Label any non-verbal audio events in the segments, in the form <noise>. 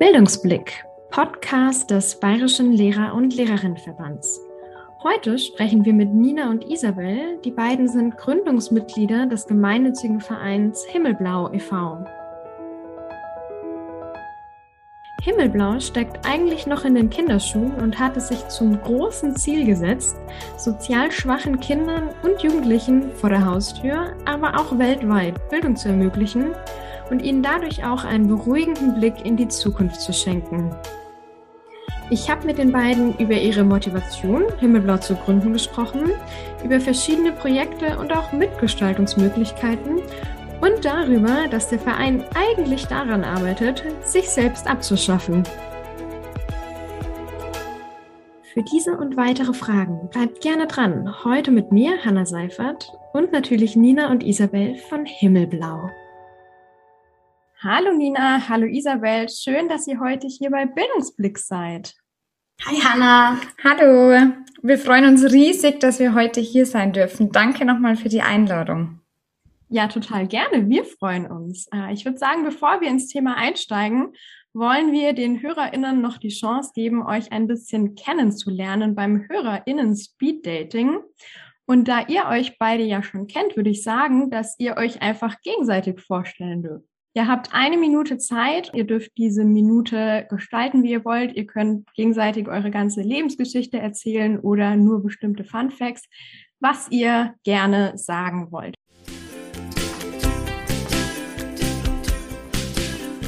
Bildungsblick, Podcast des Bayerischen Lehrer- und Lehrerinnenverbands. Heute sprechen wir mit Nina und Isabel. Die beiden sind Gründungsmitglieder des gemeinnützigen Vereins Himmelblau e.V. Himmelblau steckt eigentlich noch in den Kinderschuhen und hat es sich zum großen Ziel gesetzt, sozial schwachen Kindern und Jugendlichen vor der Haustür, aber auch weltweit Bildung zu ermöglichen und ihnen dadurch auch einen beruhigenden Blick in die Zukunft zu schenken. Ich habe mit den beiden über ihre Motivation, Himmelblau zu gründen, gesprochen, über verschiedene Projekte und auch Mitgestaltungsmöglichkeiten und darüber, dass der Verein eigentlich daran arbeitet, sich selbst abzuschaffen. Für diese und weitere Fragen bleibt gerne dran. Heute mit mir, Hanna Seifert, und natürlich Nina und Isabel von Himmelblau. Hallo Nina, hallo Isabel, schön, dass ihr heute hier bei Bildungsblick seid. Hi Hanna. Hallo, wir freuen uns riesig, dass wir heute hier sein dürfen. Danke nochmal für die Einladung. Ja, total gerne. Wir freuen uns. Äh, ich würde sagen, bevor wir ins Thema einsteigen, wollen wir den HörerInnen noch die Chance geben, euch ein bisschen kennenzulernen beim HörerInnen Speed Dating. Und da ihr euch beide ja schon kennt, würde ich sagen, dass ihr euch einfach gegenseitig vorstellen dürft. Ihr habt eine Minute Zeit. Ihr dürft diese Minute gestalten, wie ihr wollt. Ihr könnt gegenseitig eure ganze Lebensgeschichte erzählen oder nur bestimmte Fun Facts, was ihr gerne sagen wollt.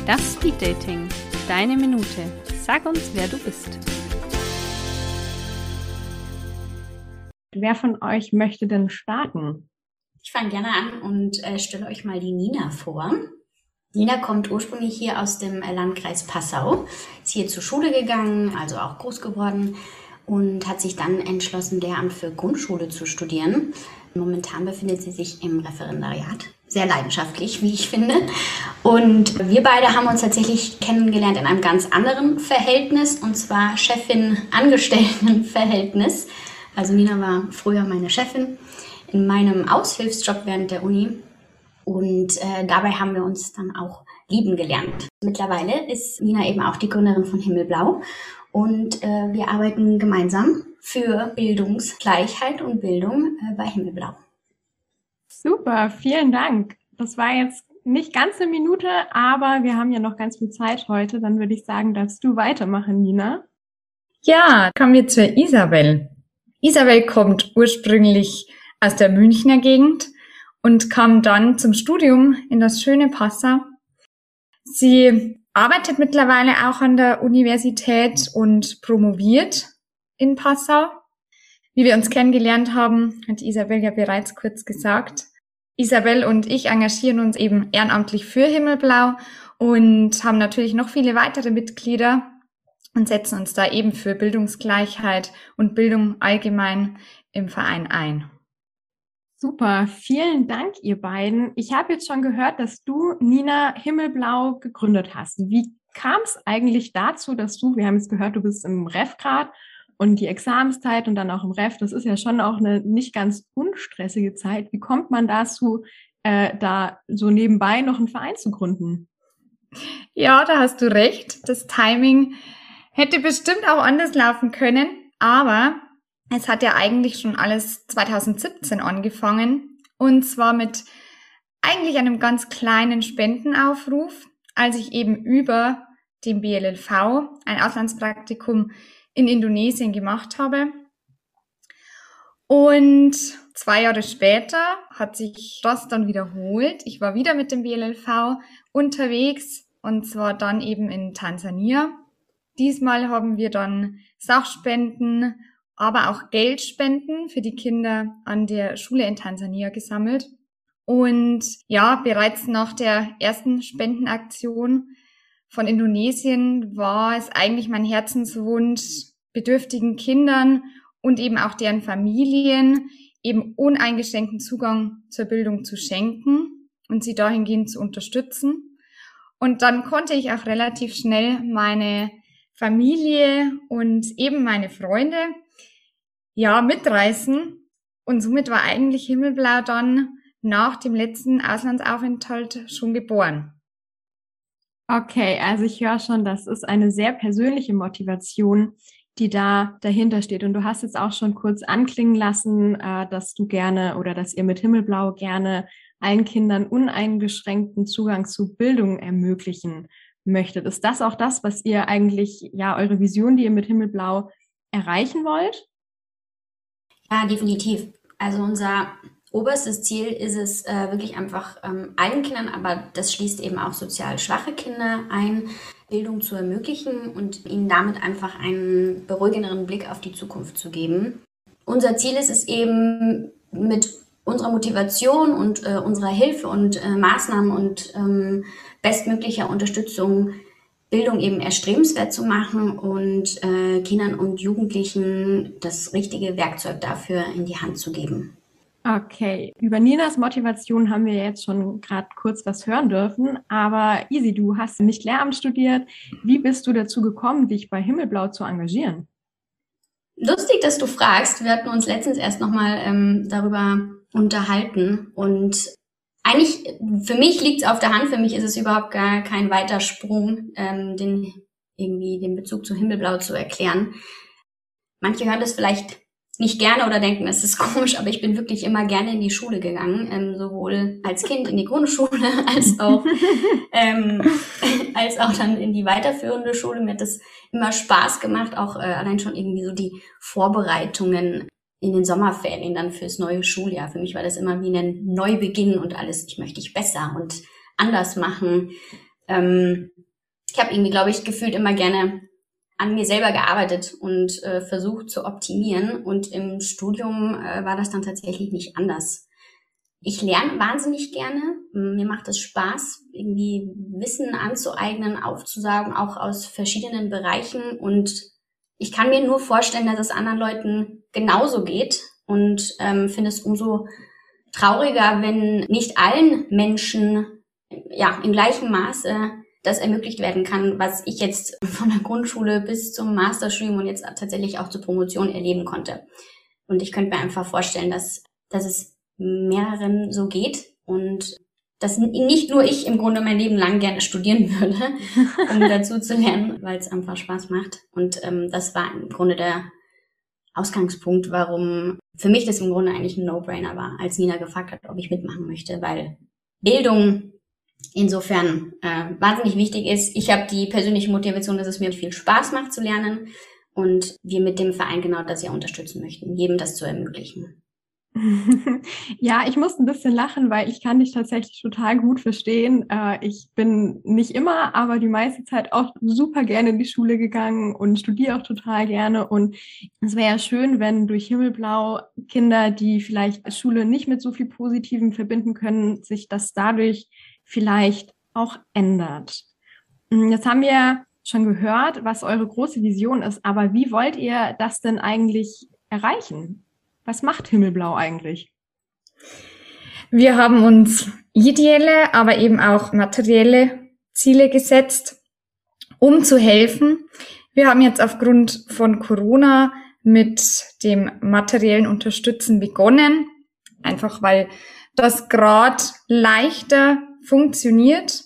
Das Speed Dating. Deine Minute. Sag uns, wer du bist. Wer von euch möchte denn starten? Ich fange gerne an und äh, stelle euch mal die Nina vor. Nina kommt ursprünglich hier aus dem Landkreis Passau, ist hier zur Schule gegangen, also auch groß geworden und hat sich dann entschlossen, Lehramt für Grundschule zu studieren. Momentan befindet sie sich im Referendariat sehr leidenschaftlich, wie ich finde. Und wir beide haben uns tatsächlich kennengelernt in einem ganz anderen Verhältnis, und zwar Chefin-Angestellten-Verhältnis. Also Nina war früher meine Chefin in meinem Aushilfsjob während der Uni. Und äh, dabei haben wir uns dann auch lieben gelernt. Mittlerweile ist Nina eben auch die Gründerin von Himmelblau und äh, wir arbeiten gemeinsam für Bildungsgleichheit und Bildung äh, bei Himmelblau. Super, vielen Dank. Das war jetzt nicht ganz eine Minute, aber wir haben ja noch ganz viel Zeit heute. Dann würde ich sagen, darfst du weitermachen, Nina. Ja, kommen wir zur Isabel. Isabel kommt ursprünglich aus der Münchner Gegend und kam dann zum Studium in das schöne Passau. Sie arbeitet mittlerweile auch an der Universität und promoviert in Passau. Wie wir uns kennengelernt haben, hat Isabel ja bereits kurz gesagt. Isabel und ich engagieren uns eben ehrenamtlich für Himmelblau und haben natürlich noch viele weitere Mitglieder und setzen uns da eben für Bildungsgleichheit und Bildung allgemein im Verein ein. Super, vielen Dank, ihr beiden. Ich habe jetzt schon gehört, dass du Nina Himmelblau gegründet hast. Wie kam es eigentlich dazu, dass du, wir haben jetzt gehört, du bist im Ref grad und die Examenszeit und dann auch im Ref, das ist ja schon auch eine nicht ganz unstressige Zeit. Wie kommt man dazu, äh, da so nebenbei noch einen Verein zu gründen? Ja, da hast du recht. Das Timing hätte bestimmt auch anders laufen können, aber es hat ja eigentlich schon alles 2017 angefangen und zwar mit eigentlich einem ganz kleinen Spendenaufruf, als ich eben über dem BLLV ein Auslandspraktikum in Indonesien gemacht habe. Und zwei Jahre später hat sich das dann wiederholt. Ich war wieder mit dem BLLV unterwegs und zwar dann eben in Tansania. Diesmal haben wir dann Sachspenden, aber auch Geldspenden für die Kinder an der Schule in Tansania gesammelt. Und ja, bereits nach der ersten Spendenaktion von Indonesien war es eigentlich mein Herzenswunsch, bedürftigen Kindern und eben auch deren Familien eben uneingeschränkten Zugang zur Bildung zu schenken und sie dahingehend zu unterstützen. Und dann konnte ich auch relativ schnell meine Familie und eben meine Freunde ja mitreißen. Und somit war eigentlich Himmelblau dann nach dem letzten Auslandsaufenthalt schon geboren. Okay, also ich höre schon, das ist eine sehr persönliche Motivation, die da dahinter steht. Und du hast jetzt auch schon kurz anklingen lassen, äh, dass du gerne oder dass ihr mit Himmelblau gerne allen Kindern uneingeschränkten Zugang zu Bildung ermöglichen möchtet. Ist das auch das, was ihr eigentlich, ja, eure Vision, die ihr mit Himmelblau erreichen wollt? Ja, definitiv. Also unser oberstes Ziel ist es äh, wirklich einfach ähm, allen Kindern, aber das schließt eben auch sozial schwache Kinder ein, Bildung zu ermöglichen und ihnen damit einfach einen beruhigenderen Blick auf die Zukunft zu geben. Unser Ziel ist es eben mit unserer Motivation und äh, unserer Hilfe und äh, Maßnahmen und ähm, bestmöglicher Unterstützung Bildung eben erstrebenswert zu machen und äh, Kindern und Jugendlichen das richtige Werkzeug dafür in die Hand zu geben. Okay, über Ninas Motivation haben wir jetzt schon gerade kurz was hören dürfen, aber Easy, du hast nicht Lehramt studiert. Wie bist du dazu gekommen, dich bei Himmelblau zu engagieren? Lustig, dass du fragst. Wir hatten uns letztens erst nochmal ähm, darüber unterhalten und eigentlich, für mich liegt es auf der Hand, für mich ist es überhaupt gar kein weiter Sprung, ähm, den irgendwie den Bezug zu Himmelblau zu erklären. Manche hören das vielleicht nicht gerne oder denken, es ist komisch, aber ich bin wirklich immer gerne in die Schule gegangen, ähm, sowohl als Kind in die Grundschule <laughs> als auch ähm, <laughs> als auch dann in die weiterführende Schule. Mir hat das immer Spaß gemacht, auch äh, allein schon irgendwie so die Vorbereitungen in den Sommerferien dann fürs neue Schuljahr. Für mich war das immer wie ein Neubeginn und alles. Ich möchte ich besser und anders machen. Ähm, ich habe irgendwie, glaube ich, gefühlt immer gerne an mir selber gearbeitet und äh, versucht zu optimieren. Und im Studium äh, war das dann tatsächlich nicht anders. Ich lerne wahnsinnig gerne. Mir macht es Spaß, irgendwie Wissen anzueignen, aufzusagen, auch aus verschiedenen Bereichen. Und ich kann mir nur vorstellen, dass es anderen Leuten genauso geht. Und ähm, finde es umso trauriger, wenn nicht allen Menschen ja im gleichen Maße das ermöglicht werden kann, was ich jetzt <laughs> von der Grundschule bis zum Masterstudium und jetzt tatsächlich auch zur Promotion erleben konnte. Und ich könnte mir einfach vorstellen, dass, dass es mehreren so geht und dass nicht nur ich im Grunde mein Leben lang gerne studieren würde, <laughs> um dazu zu lernen, weil es einfach Spaß macht. Und ähm, das war im Grunde der Ausgangspunkt, warum für mich das im Grunde eigentlich ein No-Brainer war, als Nina gefragt hat, ob ich mitmachen möchte, weil Bildung insofern äh, wahnsinnig wichtig ist. Ich habe die persönliche Motivation, dass es mir viel Spaß macht zu lernen und wir mit dem Verein genau das ja unterstützen möchten, jedem das zu ermöglichen. <laughs> ja, ich muss ein bisschen lachen, weil ich kann dich tatsächlich total gut verstehen. Äh, ich bin nicht immer, aber die meiste Zeit auch super gerne in die Schule gegangen und studiere auch total gerne. Und es wäre ja schön, wenn durch Himmelblau Kinder, die vielleicht Schule nicht mit so viel Positivem verbinden können, sich das dadurch vielleicht auch ändert. Hm, jetzt haben wir schon gehört, was eure große Vision ist, aber wie wollt ihr das denn eigentlich erreichen? Was macht Himmelblau eigentlich? Wir haben uns ideelle, aber eben auch materielle Ziele gesetzt, um zu helfen. Wir haben jetzt aufgrund von Corona mit dem materiellen Unterstützen begonnen, einfach weil das gerade leichter funktioniert.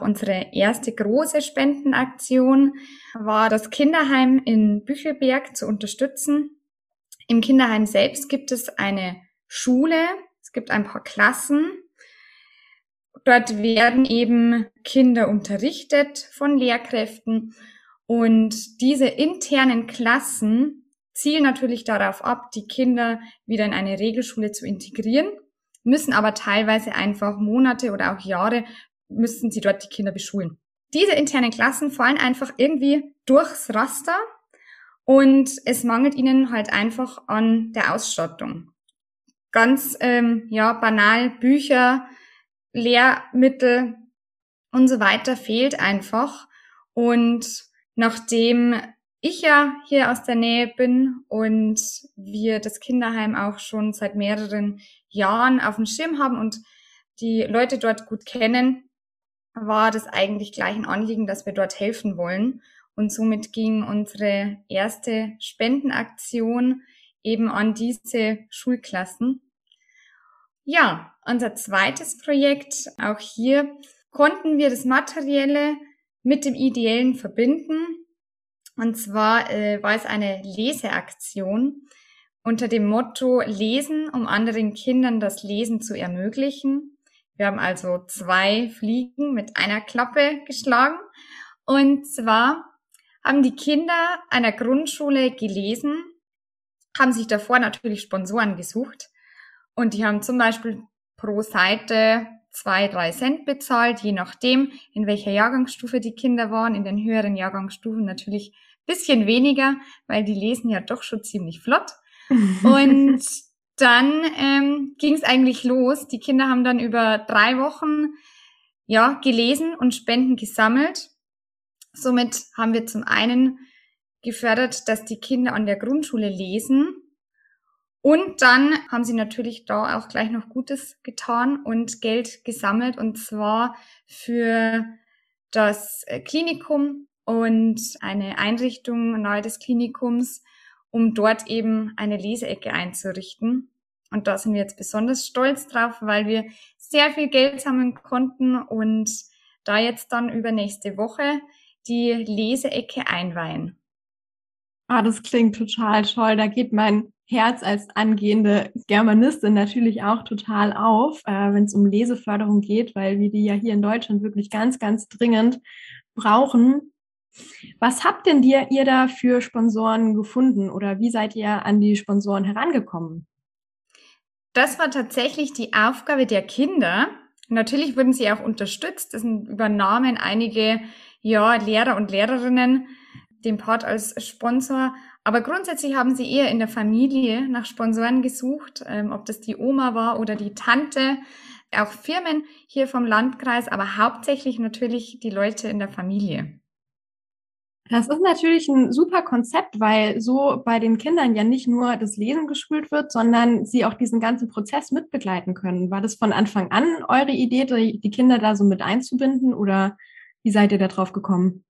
Unsere erste große Spendenaktion war, das Kinderheim in Büchelberg zu unterstützen. Im Kinderheim selbst gibt es eine Schule, es gibt ein paar Klassen. Dort werden eben Kinder unterrichtet von Lehrkräften und diese internen Klassen zielen natürlich darauf ab, die Kinder wieder in eine Regelschule zu integrieren müssen aber teilweise einfach Monate oder auch Jahre müssen sie dort die Kinder beschulen. Diese internen Klassen fallen einfach irgendwie durchs Raster und es mangelt ihnen halt einfach an der Ausstattung. Ganz ähm, ja banal Bücher, Lehrmittel und so weiter fehlt einfach und nachdem ich ja hier aus der Nähe bin und wir das Kinderheim auch schon seit mehreren Jahren auf dem Schirm haben und die Leute dort gut kennen, war das eigentlich gleich ein Anliegen, dass wir dort helfen wollen. Und somit ging unsere erste Spendenaktion eben an diese Schulklassen. Ja, unser zweites Projekt, auch hier konnten wir das Materielle mit dem Ideellen verbinden. Und zwar äh, war es eine Leseaktion unter dem Motto Lesen, um anderen Kindern das Lesen zu ermöglichen. Wir haben also zwei Fliegen mit einer Klappe geschlagen. Und zwar haben die Kinder einer Grundschule gelesen, haben sich davor natürlich Sponsoren gesucht und die haben zum Beispiel pro Seite zwei, drei Cent bezahlt, je nachdem, in welcher Jahrgangsstufe die Kinder waren. In den höheren Jahrgangsstufen natürlich bisschen weniger, weil die lesen ja doch schon ziemlich flott. <laughs> Und dann ähm, ging es eigentlich los. Die Kinder haben dann über drei Wochen ja gelesen und Spenden gesammelt. Somit haben wir zum einen gefördert, dass die Kinder an der Grundschule lesen. Und dann haben sie natürlich da auch gleich noch Gutes getan und Geld gesammelt und zwar für das äh, Klinikum und eine Einrichtung nahe des Klinikums, um dort eben eine Leseecke einzurichten. Und da sind wir jetzt besonders stolz drauf, weil wir sehr viel Geld sammeln konnten und da jetzt dann über nächste Woche die Leseecke einweihen. Ah, das klingt total toll. Da geht mein Herz als angehende Germanistin natürlich auch total auf, äh, wenn es um Leseförderung geht, weil wir die ja hier in Deutschland wirklich ganz, ganz dringend brauchen. Was habt denn ihr, ihr da für Sponsoren gefunden oder wie seid ihr an die Sponsoren herangekommen? Das war tatsächlich die Aufgabe der Kinder. Natürlich wurden sie auch unterstützt. Das übernahmen einige ja, Lehrer und Lehrerinnen den Part als Sponsor. Aber grundsätzlich haben sie eher in der Familie nach Sponsoren gesucht, ähm, ob das die Oma war oder die Tante, auch Firmen hier vom Landkreis, aber hauptsächlich natürlich die Leute in der Familie. Das ist natürlich ein super Konzept, weil so bei den Kindern ja nicht nur das Lesen geschult wird, sondern sie auch diesen ganzen Prozess mitbegleiten können. War das von Anfang an eure Idee, die Kinder da so mit einzubinden oder wie seid ihr da drauf gekommen?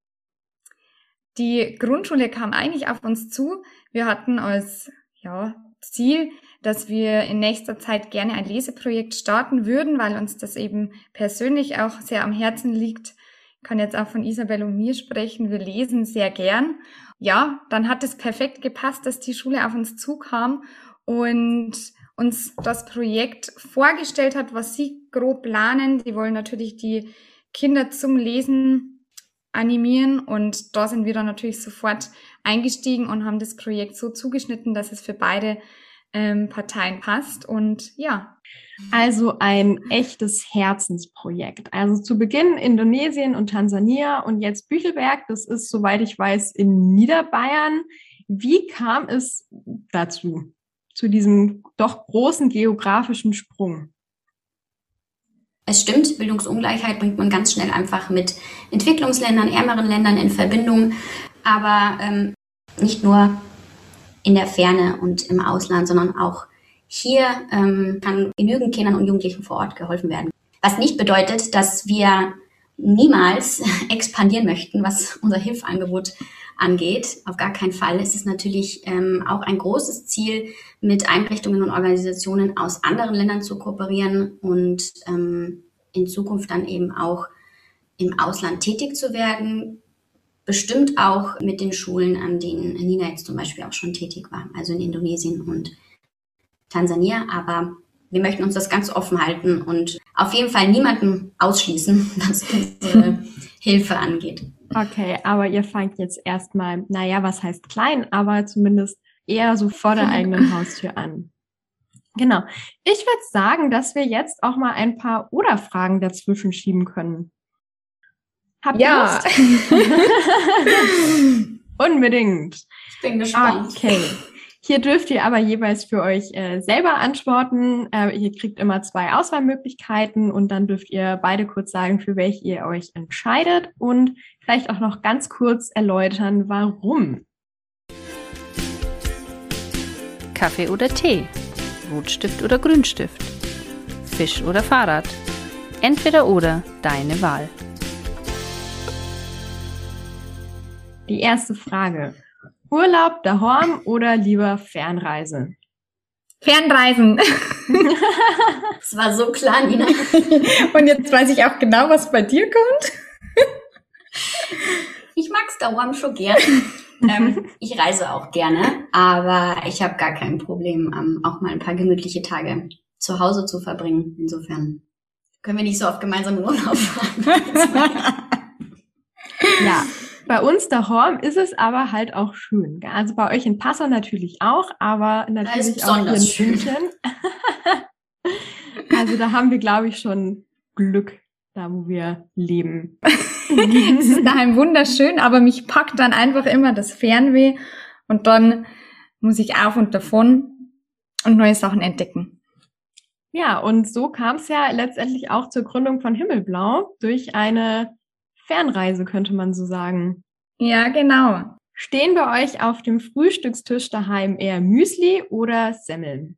Die Grundschule kam eigentlich auf uns zu. Wir hatten als ja, Ziel, dass wir in nächster Zeit gerne ein Leseprojekt starten würden, weil uns das eben persönlich auch sehr am Herzen liegt. Ich kann jetzt auch von Isabel und mir sprechen. Wir lesen sehr gern. Ja, dann hat es perfekt gepasst, dass die Schule auf uns zukam und uns das Projekt vorgestellt hat, was sie grob planen. Sie wollen natürlich die Kinder zum Lesen animieren und da sind wir dann natürlich sofort eingestiegen und haben das Projekt so zugeschnitten, dass es für beide ähm, Parteien passt und ja. Also ein echtes Herzensprojekt. Also zu Beginn Indonesien und Tansania und jetzt Büchelberg. Das ist, soweit ich weiß, in Niederbayern. Wie kam es dazu, zu diesem doch großen geografischen Sprung? Es stimmt, Bildungsungleichheit bringt man ganz schnell einfach mit Entwicklungsländern, ärmeren Ländern in Verbindung, aber ähm, nicht nur in der Ferne und im Ausland, sondern auch hier ähm, kann genügend Kindern und Jugendlichen vor Ort geholfen werden. Was nicht bedeutet, dass wir niemals <laughs> expandieren möchten, was unser Hilfsangebot angeht. Auf gar keinen Fall. Es ist natürlich ähm, auch ein großes Ziel, mit Einrichtungen und Organisationen aus anderen Ländern zu kooperieren und ähm, in Zukunft dann eben auch im Ausland tätig zu werden. Bestimmt auch mit den Schulen, an denen Nina jetzt zum Beispiel auch schon tätig war, also in Indonesien und Tansania. Aber wir möchten uns das ganz offen halten und auf jeden Fall niemanden ausschließen, <laughs> was unsere Hilfe angeht. Okay, aber ihr fangt jetzt erstmal, naja, was heißt klein, aber zumindest eher so vor der eigenen <laughs> Haustür an. Genau. Ich würde sagen, dass wir jetzt auch mal ein paar Oder-Fragen dazwischen schieben können. Habt ja. <laughs> Unbedingt. Ich bin gespannt. Okay. Hier dürft ihr aber jeweils für euch äh, selber antworten. Äh, ihr kriegt immer zwei Auswahlmöglichkeiten und dann dürft ihr beide kurz sagen, für welche ihr euch entscheidet und vielleicht auch noch ganz kurz erläutern, warum. Kaffee oder Tee? Rotstift oder Grünstift? Fisch oder Fahrrad? Entweder oder, deine Wahl. Die erste Frage. Urlaub daheim oder lieber Fernreise? Fernreisen. <laughs> Es war so klar, Nina. <laughs> Und jetzt weiß ich auch genau, was bei dir kommt. Ich mag's daheim schon gern. ähm, ich reise auch gerne, aber ich habe gar kein Problem, ähm, auch mal ein paar gemütliche Tage zu Hause zu verbringen. Insofern können wir nicht so oft gemeinsam in Urlaub fahren. <laughs> ja, bei uns daheim ist es aber halt auch schön. Also bei euch in Passau natürlich auch, aber natürlich auch hier in schön. München. <laughs> also da haben wir, glaube ich, schon Glück, da wo wir leben. <laughs> es ist daheim wunderschön, aber mich packt dann einfach immer das Fernweh und dann muss ich auf und davon und neue Sachen entdecken. Ja, und so kam es ja letztendlich auch zur Gründung von Himmelblau durch eine Fernreise, könnte man so sagen. Ja, genau. Stehen bei euch auf dem Frühstückstisch daheim eher Müsli oder Semmeln?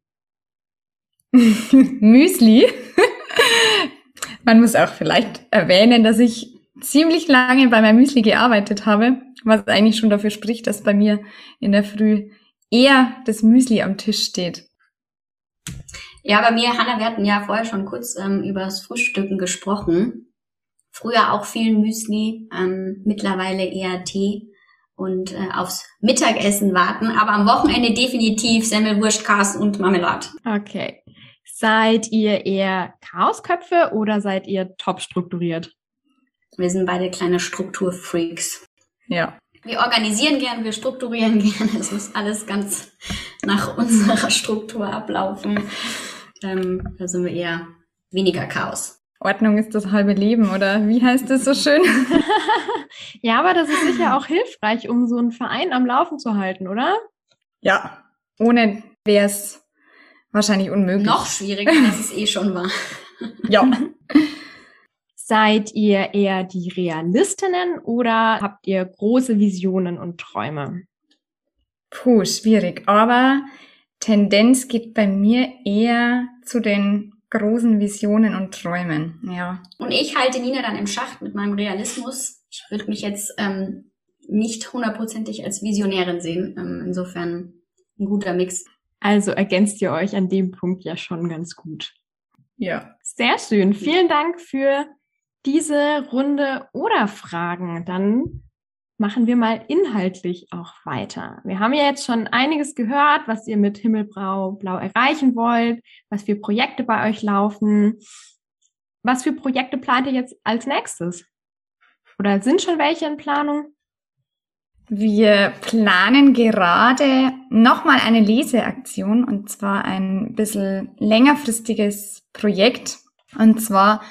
<laughs> Müsli. <laughs> Man muss auch vielleicht erwähnen, dass ich ziemlich lange bei meinem Müsli gearbeitet habe, was eigentlich schon dafür spricht, dass bei mir in der Früh eher das Müsli am Tisch steht. Ja, bei mir, Hanna, wir hatten ja vorher schon kurz ähm, über das Frühstücken gesprochen. Früher auch viel Müsli, ähm, mittlerweile eher Tee und äh, aufs Mittagessen warten, aber am Wochenende definitiv Semmelwurst, Kars und Marmelade. Okay. Seid ihr eher Chaosköpfe oder seid ihr top strukturiert? Wir sind beide kleine Strukturfreaks. Ja. Wir organisieren gern, wir strukturieren gern. Es muss alles ganz nach unserer Struktur ablaufen. Ähm, da sind wir eher weniger Chaos. Ordnung ist das halbe Leben, oder wie heißt das so schön? <laughs> ja, aber das ist sicher auch hilfreich, um so einen Verein am Laufen zu halten, oder? Ja, ohne wäre es wahrscheinlich unmöglich. Noch schwieriger, als es eh schon war. ja. <laughs> Seid ihr eher die Realistinnen oder habt ihr große Visionen und Träume? Puh, schwierig. Aber Tendenz geht bei mir eher zu den großen Visionen und Träumen, ja. Und ich halte Nina dann im Schacht mit meinem Realismus. Ich würde mich jetzt ähm, nicht hundertprozentig als Visionärin sehen. Ähm, insofern ein guter Mix. Also ergänzt ihr euch an dem Punkt ja schon ganz gut. Ja. Sehr schön. Vielen Dank für diese Runde oder Fragen. Dann machen wir mal inhaltlich auch weiter. Wir haben ja jetzt schon einiges gehört, was ihr mit Himmelblau Blau erreichen wollt, was für Projekte bei euch laufen. Was für Projekte plant ihr jetzt als nächstes? Oder sind schon welche in Planung? Wir planen gerade nochmal eine Leseaktion und zwar ein bisschen längerfristiges Projekt. Und zwar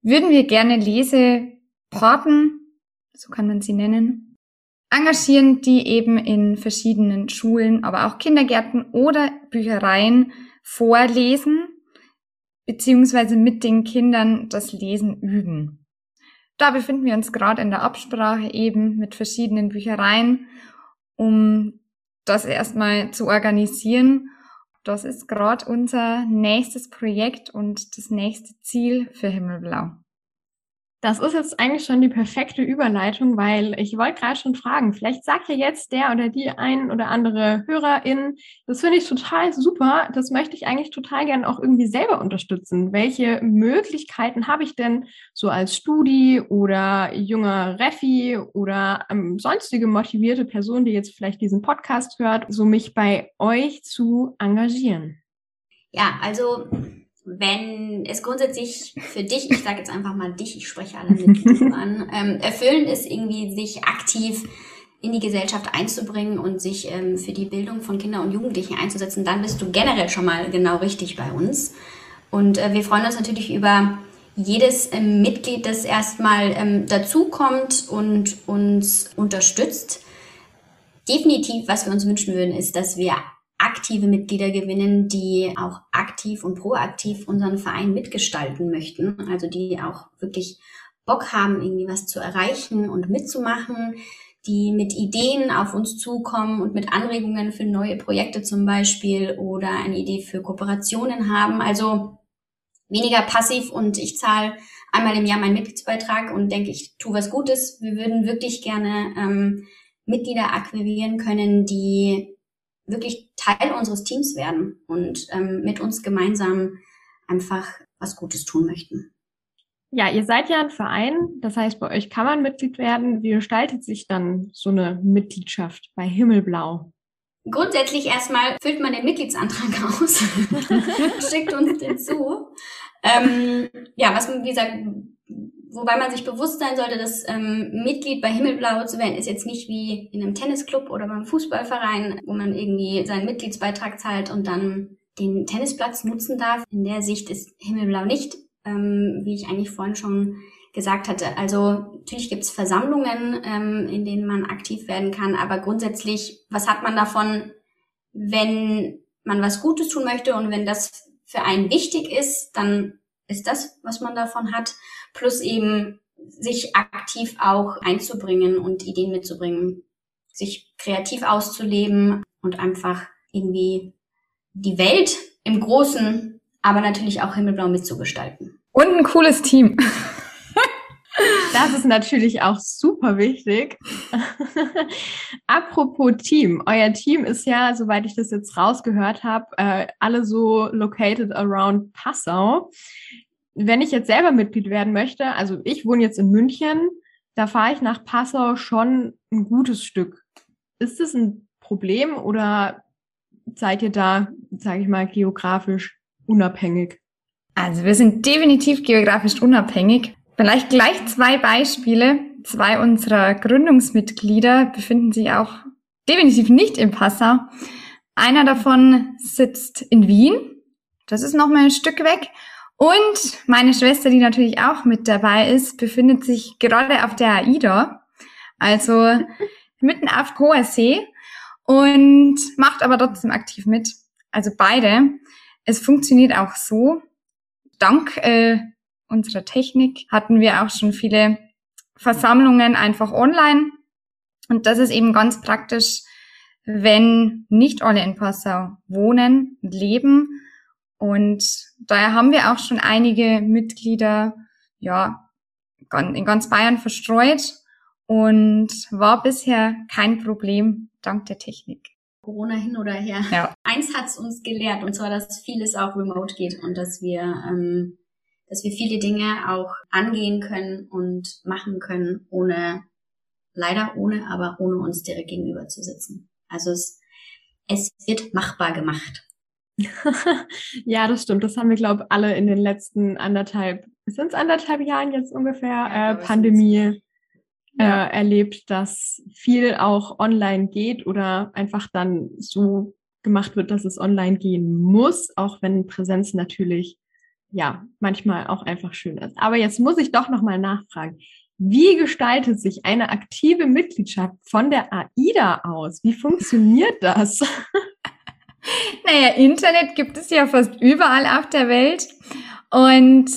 würden wir gerne Lesepaten so kann man sie nennen, engagieren, die eben in verschiedenen Schulen, aber auch Kindergärten oder Büchereien vorlesen, beziehungsweise mit den Kindern das Lesen üben. Da befinden wir uns gerade in der Absprache eben mit verschiedenen Büchereien, um das erstmal zu organisieren. Das ist gerade unser nächstes Projekt und das nächste Ziel für Himmelblau. Das ist jetzt eigentlich schon die perfekte Überleitung, weil ich wollte gerade schon fragen, vielleicht sagt ja jetzt der oder die ein oder andere Hörerin, das finde ich total super, das möchte ich eigentlich total gerne auch irgendwie selber unterstützen. Welche Möglichkeiten habe ich denn so als Studi oder junger Refi oder ähm, sonstige motivierte Person, die jetzt vielleicht diesen Podcast hört, so mich bei euch zu engagieren? Ja, also wenn es grundsätzlich für dich, ich sage jetzt einfach mal dich, ich spreche alle mit du an, ähm, erfüllend ist, irgendwie sich aktiv in die Gesellschaft einzubringen und sich ähm, für die Bildung von Kindern und Jugendlichen einzusetzen, dann bist du generell schon mal genau richtig bei uns. Und äh, wir freuen uns natürlich über jedes ähm, Mitglied, das erstmal ähm, dazukommt und uns unterstützt. Definitiv, was wir uns wünschen würden, ist, dass wir aktive Mitglieder gewinnen, die auch aktiv und proaktiv unseren Verein mitgestalten möchten. Also die auch wirklich Bock haben, irgendwie was zu erreichen und mitzumachen, die mit Ideen auf uns zukommen und mit Anregungen für neue Projekte zum Beispiel oder eine Idee für Kooperationen haben. Also weniger passiv und ich zahle einmal im Jahr meinen Mitgliedsbeitrag und denke, ich tue was Gutes. Wir würden wirklich gerne ähm, Mitglieder akquirieren können, die wirklich Teil unseres Teams werden und ähm, mit uns gemeinsam einfach was Gutes tun möchten. Ja, ihr seid ja ein Verein, das heißt, bei euch kann man Mitglied werden. Wie gestaltet sich dann so eine Mitgliedschaft bei Himmelblau? Grundsätzlich erstmal füllt man den Mitgliedsantrag <laughs> aus, schickt uns den zu. Ähm, ja, was, wie gesagt, wobei man sich bewusst sein sollte, dass ähm, Mitglied bei Himmelblau zu werden, ist jetzt nicht wie in einem Tennisclub oder beim Fußballverein, wo man irgendwie seinen Mitgliedsbeitrag zahlt und dann den Tennisplatz nutzen darf. In der Sicht ist Himmelblau nicht, ähm, wie ich eigentlich vorhin schon gesagt hatte. Also natürlich gibt es Versammlungen, ähm, in denen man aktiv werden kann, aber grundsätzlich, was hat man davon, wenn man was Gutes tun möchte und wenn das für einen wichtig ist, dann ist das, was man davon hat, plus eben sich aktiv auch einzubringen und Ideen mitzubringen, sich kreativ auszuleben und einfach irgendwie die Welt im Großen, aber natürlich auch himmelblau mitzugestalten. Und ein cooles Team. <laughs> Das ist natürlich auch super wichtig. <laughs> Apropos Team. Euer Team ist ja, soweit ich das jetzt rausgehört habe, äh, alle so located around Passau. Wenn ich jetzt selber Mitglied werden möchte, also ich wohne jetzt in München, da fahre ich nach Passau schon ein gutes Stück. Ist das ein Problem oder seid ihr da, sage ich mal, geografisch unabhängig? Also wir sind definitiv geografisch unabhängig. Vielleicht gleich zwei Beispiele. Zwei unserer Gründungsmitglieder befinden sich auch definitiv nicht in Passau. Einer davon sitzt in Wien. Das ist noch mal ein Stück weg. Und meine Schwester, die natürlich auch mit dabei ist, befindet sich gerade auf der AIDA, also <laughs> mitten auf hoher See und macht aber trotzdem aktiv mit. Also beide. Es funktioniert auch so. Dank äh, unserer Technik hatten wir auch schon viele Versammlungen einfach online. Und das ist eben ganz praktisch, wenn nicht alle in Passau wohnen und leben. Und daher haben wir auch schon einige Mitglieder, ja, in ganz Bayern verstreut und war bisher kein Problem dank der Technik. Corona hin oder her. Ja. Eins hat's uns gelehrt, und zwar, dass vieles auch remote geht und dass wir, ähm, dass wir viele Dinge auch angehen können und machen können, ohne, leider ohne, aber ohne uns direkt gegenüber zu sitzen. Also es, es wird machbar gemacht. <laughs> ja, das stimmt. Das haben wir, glaube ich, alle in den letzten anderthalb, sind es anderthalb Jahren jetzt ungefähr, ja, äh, Pandemie ja. äh, erlebt, dass viel auch online geht oder einfach dann so gemacht wird, dass es online gehen muss, auch wenn Präsenz natürlich ja manchmal auch einfach schön ist. Aber jetzt muss ich doch noch mal nachfragen. Wie gestaltet sich eine aktive Mitgliedschaft von der AIDA aus? Wie funktioniert das? <laughs> <laughs> Naja, Internet gibt es ja fast überall auf der Welt. Und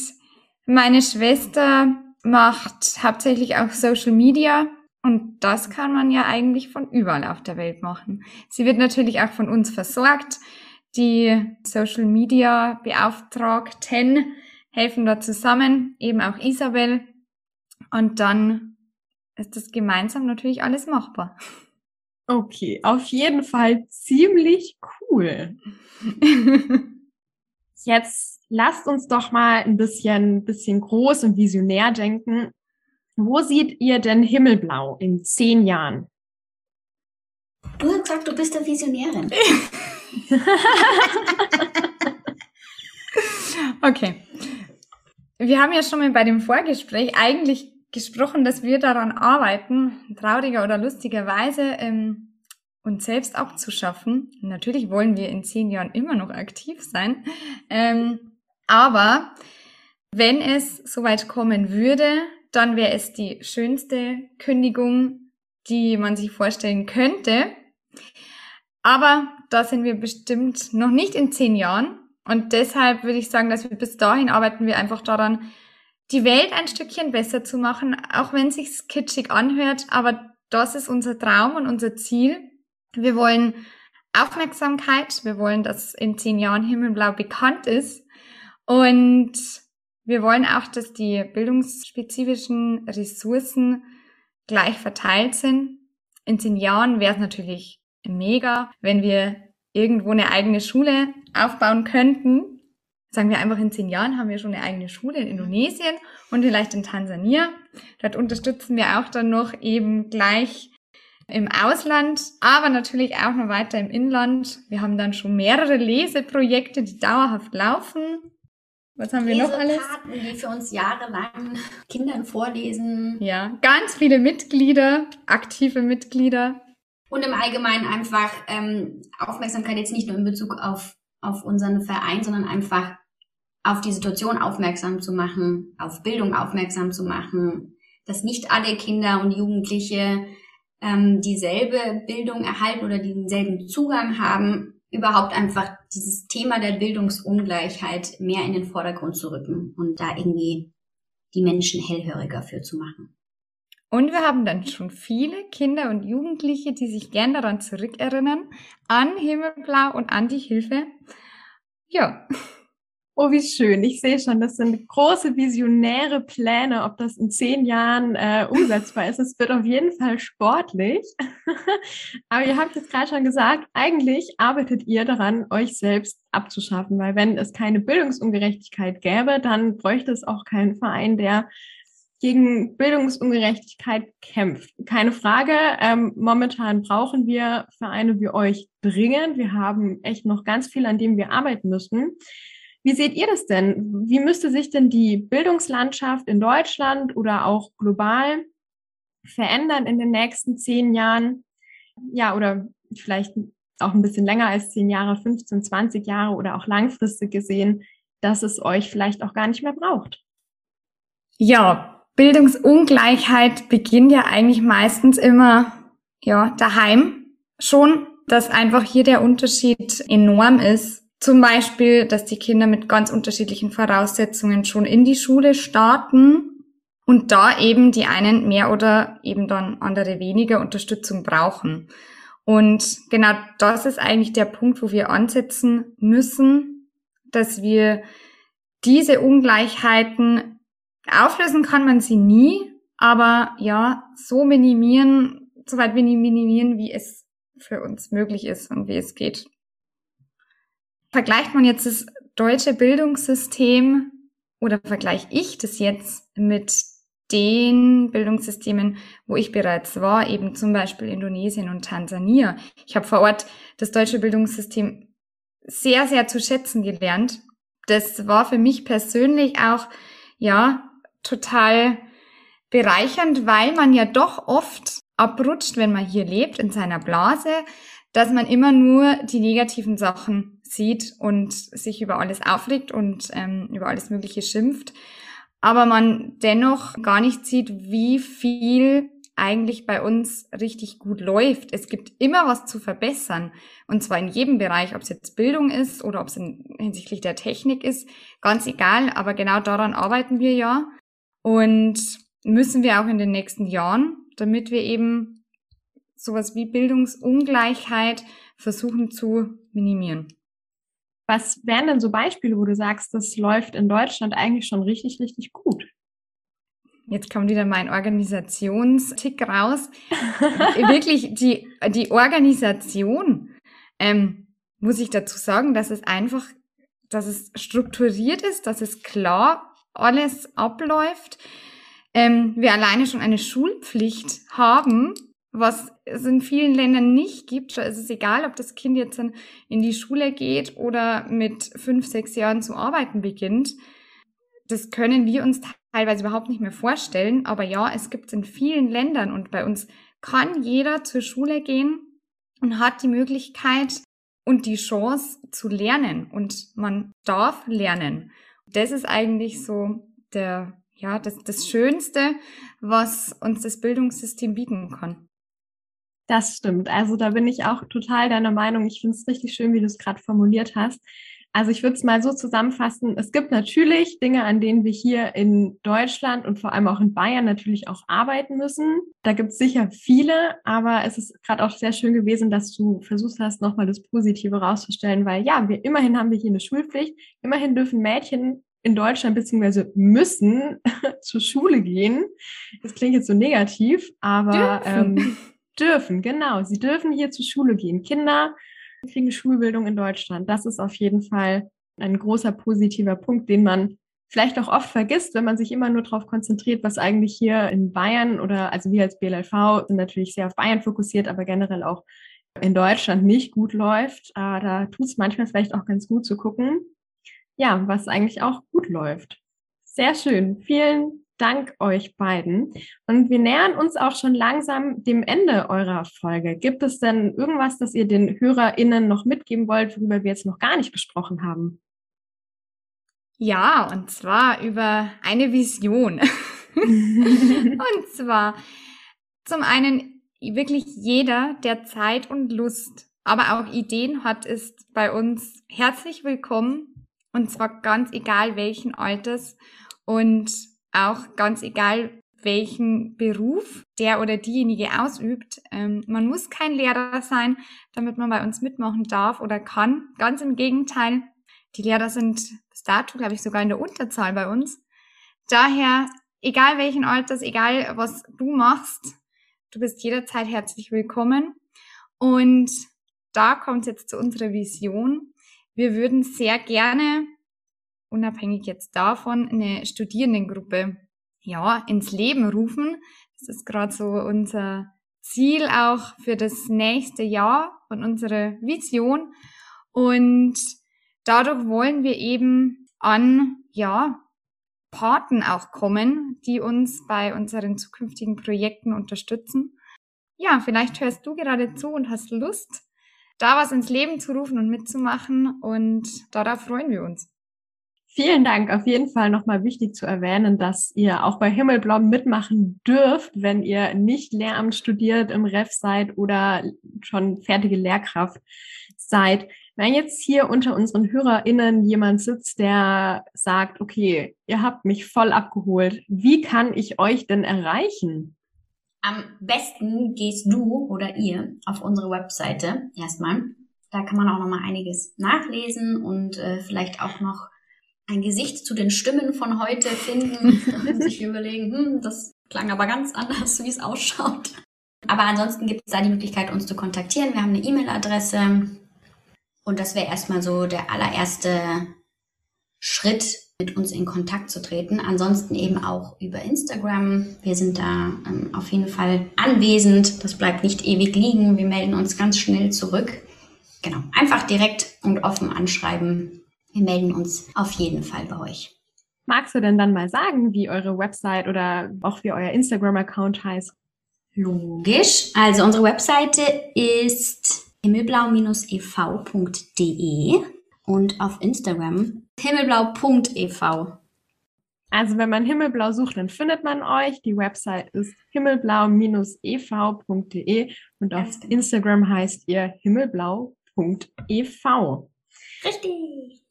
meine Schwester macht hauptsächlich auch Social Media und das kann man ja eigentlich von überall auf der Welt machen. Sie wird natürlich auch von uns versorgt. Die Social Media Beauftragten helfen da zusammen, eben auch Isabel. Und dann ist das gemeinsam natürlich alles machbar. <laughs> Okay, auf jeden Fall ziemlich cool. <laughs> Jetzt lasst uns doch mal ein bisschen, bisschen groß und visionär denken. Wo seht ihr denn Himmelblau in zehn Jahren? Du hast gesagt, du bist eine Visionärin. <laughs> okay. Wir haben ja schon mal bei dem Vorgespräch eigentlich gesprochen, dass wir daran arbeiten, trauriger oder lustigerweise, ähm, uns selbst abzuschaffen. Natürlich wollen wir in zehn Jahren immer noch aktiv sein. Ähm, aber wenn es soweit kommen würde, dann wäre es die schönste Kündigung, die man sich vorstellen könnte. Aber da sind wir bestimmt noch nicht in zehn Jahren. Und deshalb würde ich sagen, dass wir bis dahin arbeiten wir einfach daran, die Welt ein Stückchen besser zu machen, auch wenn es sich kitschig anhört. Aber das ist unser Traum und unser Ziel. Wir wollen Aufmerksamkeit. Wir wollen, dass in zehn Jahren Himmelblau bekannt ist. Und wir wollen auch, dass die bildungsspezifischen Ressourcen gleich verteilt sind. In zehn Jahren wäre es natürlich mega, wenn wir irgendwo eine eigene Schule aufbauen könnten. Sagen wir einfach in zehn Jahren haben wir schon eine eigene Schule in Indonesien und vielleicht in Tansania. Dort unterstützen wir auch dann noch eben gleich im Ausland, aber natürlich auch noch weiter im Inland. Wir haben dann schon mehrere Leseprojekte, die dauerhaft laufen. Was haben wir noch alles? die für uns jahrelang Kindern vorlesen. Ja, ganz viele Mitglieder, aktive Mitglieder. Und im Allgemeinen einfach ähm, Aufmerksamkeit jetzt nicht nur in Bezug auf, auf unseren Verein, sondern einfach auf die Situation aufmerksam zu machen, auf Bildung aufmerksam zu machen, dass nicht alle Kinder und Jugendliche ähm, dieselbe Bildung erhalten oder denselben Zugang haben, überhaupt einfach dieses Thema der Bildungsungleichheit mehr in den Vordergrund zu rücken und da irgendwie die Menschen hellhöriger für zu machen. Und wir haben dann schon viele Kinder und Jugendliche, die sich gern daran zurückerinnern, an Himmelblau und an die Hilfe. Ja, Oh, wie schön. Ich sehe schon, das sind große visionäre Pläne, ob das in zehn Jahren äh, umsetzbar ist. Es wird auf jeden Fall sportlich. <laughs> Aber ihr habt jetzt gerade schon gesagt, eigentlich arbeitet ihr daran, euch selbst abzuschaffen, weil wenn es keine Bildungsungerechtigkeit gäbe, dann bräuchte es auch keinen Verein, der gegen Bildungsungerechtigkeit kämpft. Keine Frage. Ähm, momentan brauchen wir Vereine wie euch dringend. Wir haben echt noch ganz viel, an dem wir arbeiten müssen. Wie seht ihr das denn? Wie müsste sich denn die Bildungslandschaft in Deutschland oder auch global verändern in den nächsten zehn Jahren? Ja, oder vielleicht auch ein bisschen länger als zehn Jahre, 15, 20 Jahre oder auch langfristig gesehen, dass es euch vielleicht auch gar nicht mehr braucht? Ja, Bildungsungleichheit beginnt ja eigentlich meistens immer, ja, daheim schon, dass einfach hier der Unterschied enorm ist zum Beispiel, dass die Kinder mit ganz unterschiedlichen Voraussetzungen schon in die Schule starten und da eben die einen mehr oder eben dann andere weniger Unterstützung brauchen. Und genau das ist eigentlich der Punkt, wo wir ansetzen müssen, dass wir diese Ungleichheiten auflösen kann man sie nie, aber ja, so minimieren, so weit minimieren, wie es für uns möglich ist und wie es geht. Vergleicht man jetzt das deutsche Bildungssystem oder vergleiche ich das jetzt mit den Bildungssystemen, wo ich bereits war, eben zum Beispiel Indonesien und Tansania. Ich habe vor Ort das deutsche Bildungssystem sehr, sehr zu schätzen gelernt. Das war für mich persönlich auch, ja, total bereichernd, weil man ja doch oft abrutscht, wenn man hier lebt, in seiner Blase, dass man immer nur die negativen Sachen sieht und sich über alles aufregt und ähm, über alles Mögliche schimpft, aber man dennoch gar nicht sieht, wie viel eigentlich bei uns richtig gut läuft. Es gibt immer was zu verbessern. Und zwar in jedem Bereich, ob es jetzt Bildung ist oder ob es hinsichtlich der Technik ist, ganz egal. Aber genau daran arbeiten wir ja. Und müssen wir auch in den nächsten Jahren, damit wir eben sowas wie Bildungsungleichheit versuchen zu minimieren. Was wären denn so Beispiele, wo du sagst, das läuft in Deutschland eigentlich schon richtig, richtig gut? Jetzt kommt wieder mein Organisationstick raus. <laughs> Wirklich, die, die Organisation, ähm, muss ich dazu sagen, dass es einfach, dass es strukturiert ist, dass es klar alles abläuft. Ähm, wir alleine schon eine Schulpflicht haben, was es in vielen Ländern nicht gibt. Da ist es egal, ob das Kind jetzt in die Schule geht oder mit fünf, sechs Jahren zu arbeiten beginnt. Das können wir uns teilweise überhaupt nicht mehr vorstellen. Aber ja, es gibt es in vielen Ländern und bei uns kann jeder zur Schule gehen und hat die Möglichkeit und die Chance zu lernen und man darf lernen. Das ist eigentlich so der, ja, das, das Schönste, was uns das Bildungssystem bieten kann. Das stimmt. Also da bin ich auch total deiner Meinung. Ich finde es richtig schön, wie du es gerade formuliert hast. Also ich würde es mal so zusammenfassen. Es gibt natürlich Dinge, an denen wir hier in Deutschland und vor allem auch in Bayern natürlich auch arbeiten müssen. Da gibt es sicher viele, aber es ist gerade auch sehr schön gewesen, dass du versucht hast, nochmal das Positive rauszustellen, weil ja, wir immerhin haben wir hier eine Schulpflicht. Immerhin dürfen Mädchen in Deutschland beziehungsweise müssen <laughs> zur Schule gehen. Das klingt jetzt so negativ, aber ähm, Dürfen, genau. Sie dürfen hier zur Schule gehen. Kinder kriegen Schulbildung in Deutschland. Das ist auf jeden Fall ein großer positiver Punkt, den man vielleicht auch oft vergisst, wenn man sich immer nur darauf konzentriert, was eigentlich hier in Bayern oder also wir als BLLV sind natürlich sehr auf Bayern fokussiert, aber generell auch in Deutschland nicht gut läuft. Aber da tut es manchmal vielleicht auch ganz gut zu gucken, ja, was eigentlich auch gut läuft. Sehr schön. Vielen Dank euch beiden. Und wir nähern uns auch schon langsam dem Ende eurer Folge. Gibt es denn irgendwas, das ihr den HörerInnen noch mitgeben wollt, worüber wir jetzt noch gar nicht gesprochen haben? Ja, und zwar über eine Vision. <laughs> und zwar zum einen wirklich jeder, der Zeit und Lust, aber auch Ideen hat, ist bei uns herzlich willkommen. Und zwar ganz egal welchen Alters und auch ganz egal welchen Beruf der oder diejenige ausübt. Ähm, man muss kein Lehrer sein, damit man bei uns mitmachen darf oder kann. Ganz im Gegenteil, die Lehrer sind bis dato, glaube ich, sogar in der Unterzahl bei uns. Daher, egal welchen Alters, egal was du machst, du bist jederzeit herzlich willkommen. Und da kommt jetzt zu unserer Vision. Wir würden sehr gerne, unabhängig jetzt davon, eine Studierendengruppe ja, ins Leben rufen. Das ist gerade so unser Ziel auch für das nächste Jahr und unsere Vision. Und dadurch wollen wir eben an, ja, Paten auch kommen, die uns bei unseren zukünftigen Projekten unterstützen. Ja, vielleicht hörst du gerade zu und hast Lust, da was ins Leben zu rufen und mitzumachen und darauf freuen wir uns. Vielen Dank. Auf jeden Fall nochmal wichtig zu erwähnen, dass ihr auch bei Himmelblau mitmachen dürft, wenn ihr nicht Lehramt studiert, im Ref seid oder schon fertige Lehrkraft seid. Wenn jetzt hier unter unseren HörerInnen jemand sitzt, der sagt, okay, ihr habt mich voll abgeholt, wie kann ich euch denn erreichen? Am besten gehst du oder ihr auf unsere Webseite erstmal. Da kann man auch nochmal einiges nachlesen und äh, vielleicht auch noch ein Gesicht zu den Stimmen von heute finden <laughs> und sich überlegen, hm, das klang aber ganz anders, wie es ausschaut. Aber ansonsten gibt es da die Möglichkeit, uns zu kontaktieren. Wir haben eine E-Mail-Adresse und das wäre erstmal so der allererste Schritt, mit uns in Kontakt zu treten. Ansonsten eben auch über Instagram. Wir sind da ähm, auf jeden Fall anwesend. Das bleibt nicht ewig liegen. Wir melden uns ganz schnell zurück. Genau, einfach direkt und offen anschreiben wir melden uns auf jeden Fall bei euch. Magst du denn dann mal sagen, wie eure Website oder auch wie euer Instagram-Account heißt? Logisch. Also unsere Webseite ist himmelblau-ev.de und auf Instagram himmelblau.ev. Also wenn man Himmelblau sucht, dann findet man euch. Die Website ist himmelblau-ev.de und auf genau. Instagram heißt ihr himmelblau.ev. Richtig.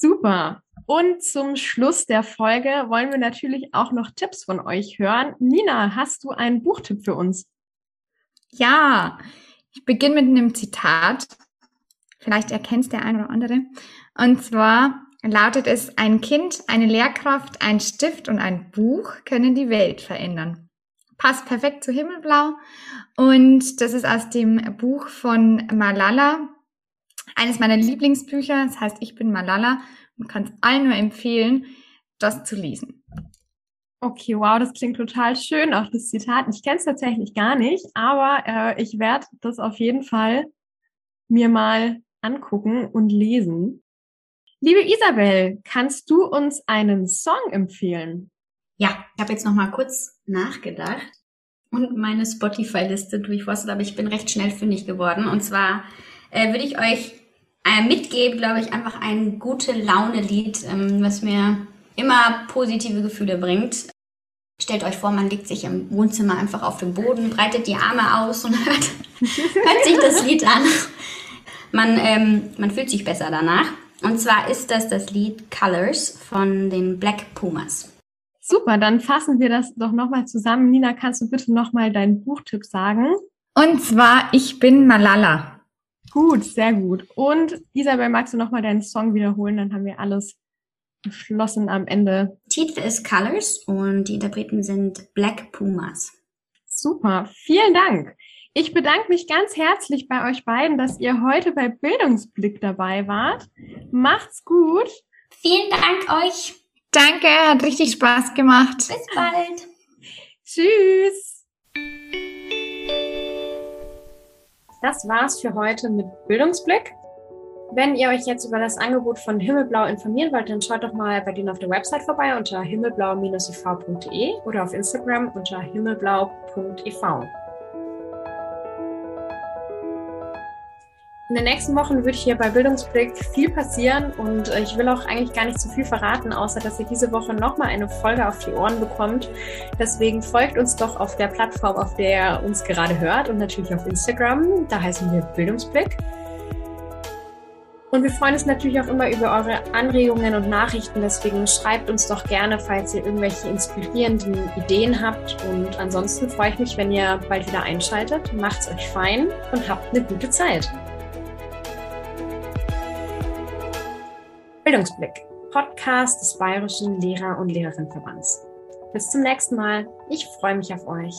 Super. Und zum Schluss der Folge wollen wir natürlich auch noch Tipps von euch hören. Nina, hast du einen Buchtipp für uns? Ja, ich beginne mit einem Zitat. Vielleicht erkennt der ein oder andere. Und zwar lautet es, ein Kind, eine Lehrkraft, ein Stift und ein Buch können die Welt verändern. Passt perfekt zu Himmelblau. Und das ist aus dem Buch von Malala, eines meiner Lieblingsbücher. Das heißt, ich bin Malala und kann es allen nur empfehlen, das zu lesen. Okay, wow, das klingt total schön, auch das Zitat. Ich kenne es tatsächlich gar nicht, aber äh, ich werde das auf jeden Fall mir mal angucken und lesen. Liebe Isabel, kannst du uns einen Song empfehlen? Ja, ich habe jetzt noch mal kurz nachgedacht und meine Spotify-Liste durchforstet, aber ich bin recht schnell fündig geworden. Und zwar äh, würde ich euch äh, mitgeben, glaube ich, einfach ein gute Laune-Lied, ähm, was mir immer positive Gefühle bringt. Stellt euch vor, man legt sich im Wohnzimmer einfach auf den Boden, breitet die Arme aus und <laughs> hört, hört sich das Lied an. Man, ähm, man fühlt sich besser danach. Und zwar ist das das Lied Colors von den Black Pumas. Super, dann fassen wir das doch nochmal zusammen. Nina, kannst du bitte nochmal deinen Buchtipp sagen? Und zwar, ich bin Malala. Gut, sehr gut. Und Isabel, magst du nochmal deinen Song wiederholen? Dann haben wir alles geschlossen am Ende. Titel ist Colors und die Interpreten sind Black Pumas. Super, vielen Dank. Ich bedanke mich ganz herzlich bei euch beiden, dass ihr heute bei Bildungsblick dabei wart. Macht's gut. Vielen Dank euch. Danke, hat richtig Spaß gemacht. Bis bald. Tschüss. Das war's für heute mit Bildungsblick. Wenn ihr euch jetzt über das Angebot von Himmelblau informieren wollt, dann schaut doch mal bei denen auf der Website vorbei unter himmelblau-iv.de oder auf Instagram unter himmelblau.ev. In den nächsten Wochen wird hier bei Bildungsblick viel passieren und äh, ich will auch eigentlich gar nicht zu viel verraten, außer dass ihr diese Woche nochmal eine Folge auf die Ohren bekommt. Deswegen folgt uns doch auf der Plattform, auf der ihr uns gerade hört und natürlich auf Instagram. Da heißen wir Bildungsblick. Und wir freuen uns natürlich auch immer über eure Anregungen und Nachrichten. Deswegen schreibt uns doch gerne, falls ihr irgendwelche inspirierenden Ideen habt. Und ansonsten freue ich mich, wenn ihr bald wieder einschaltet. Macht's euch fein und habt eine gute Zeit. Bildungsblick, Podcast des Bayerischen Lehrer- und Lehrerinnenverbands. Bis zum nächsten Mal. Ich freue mich auf euch.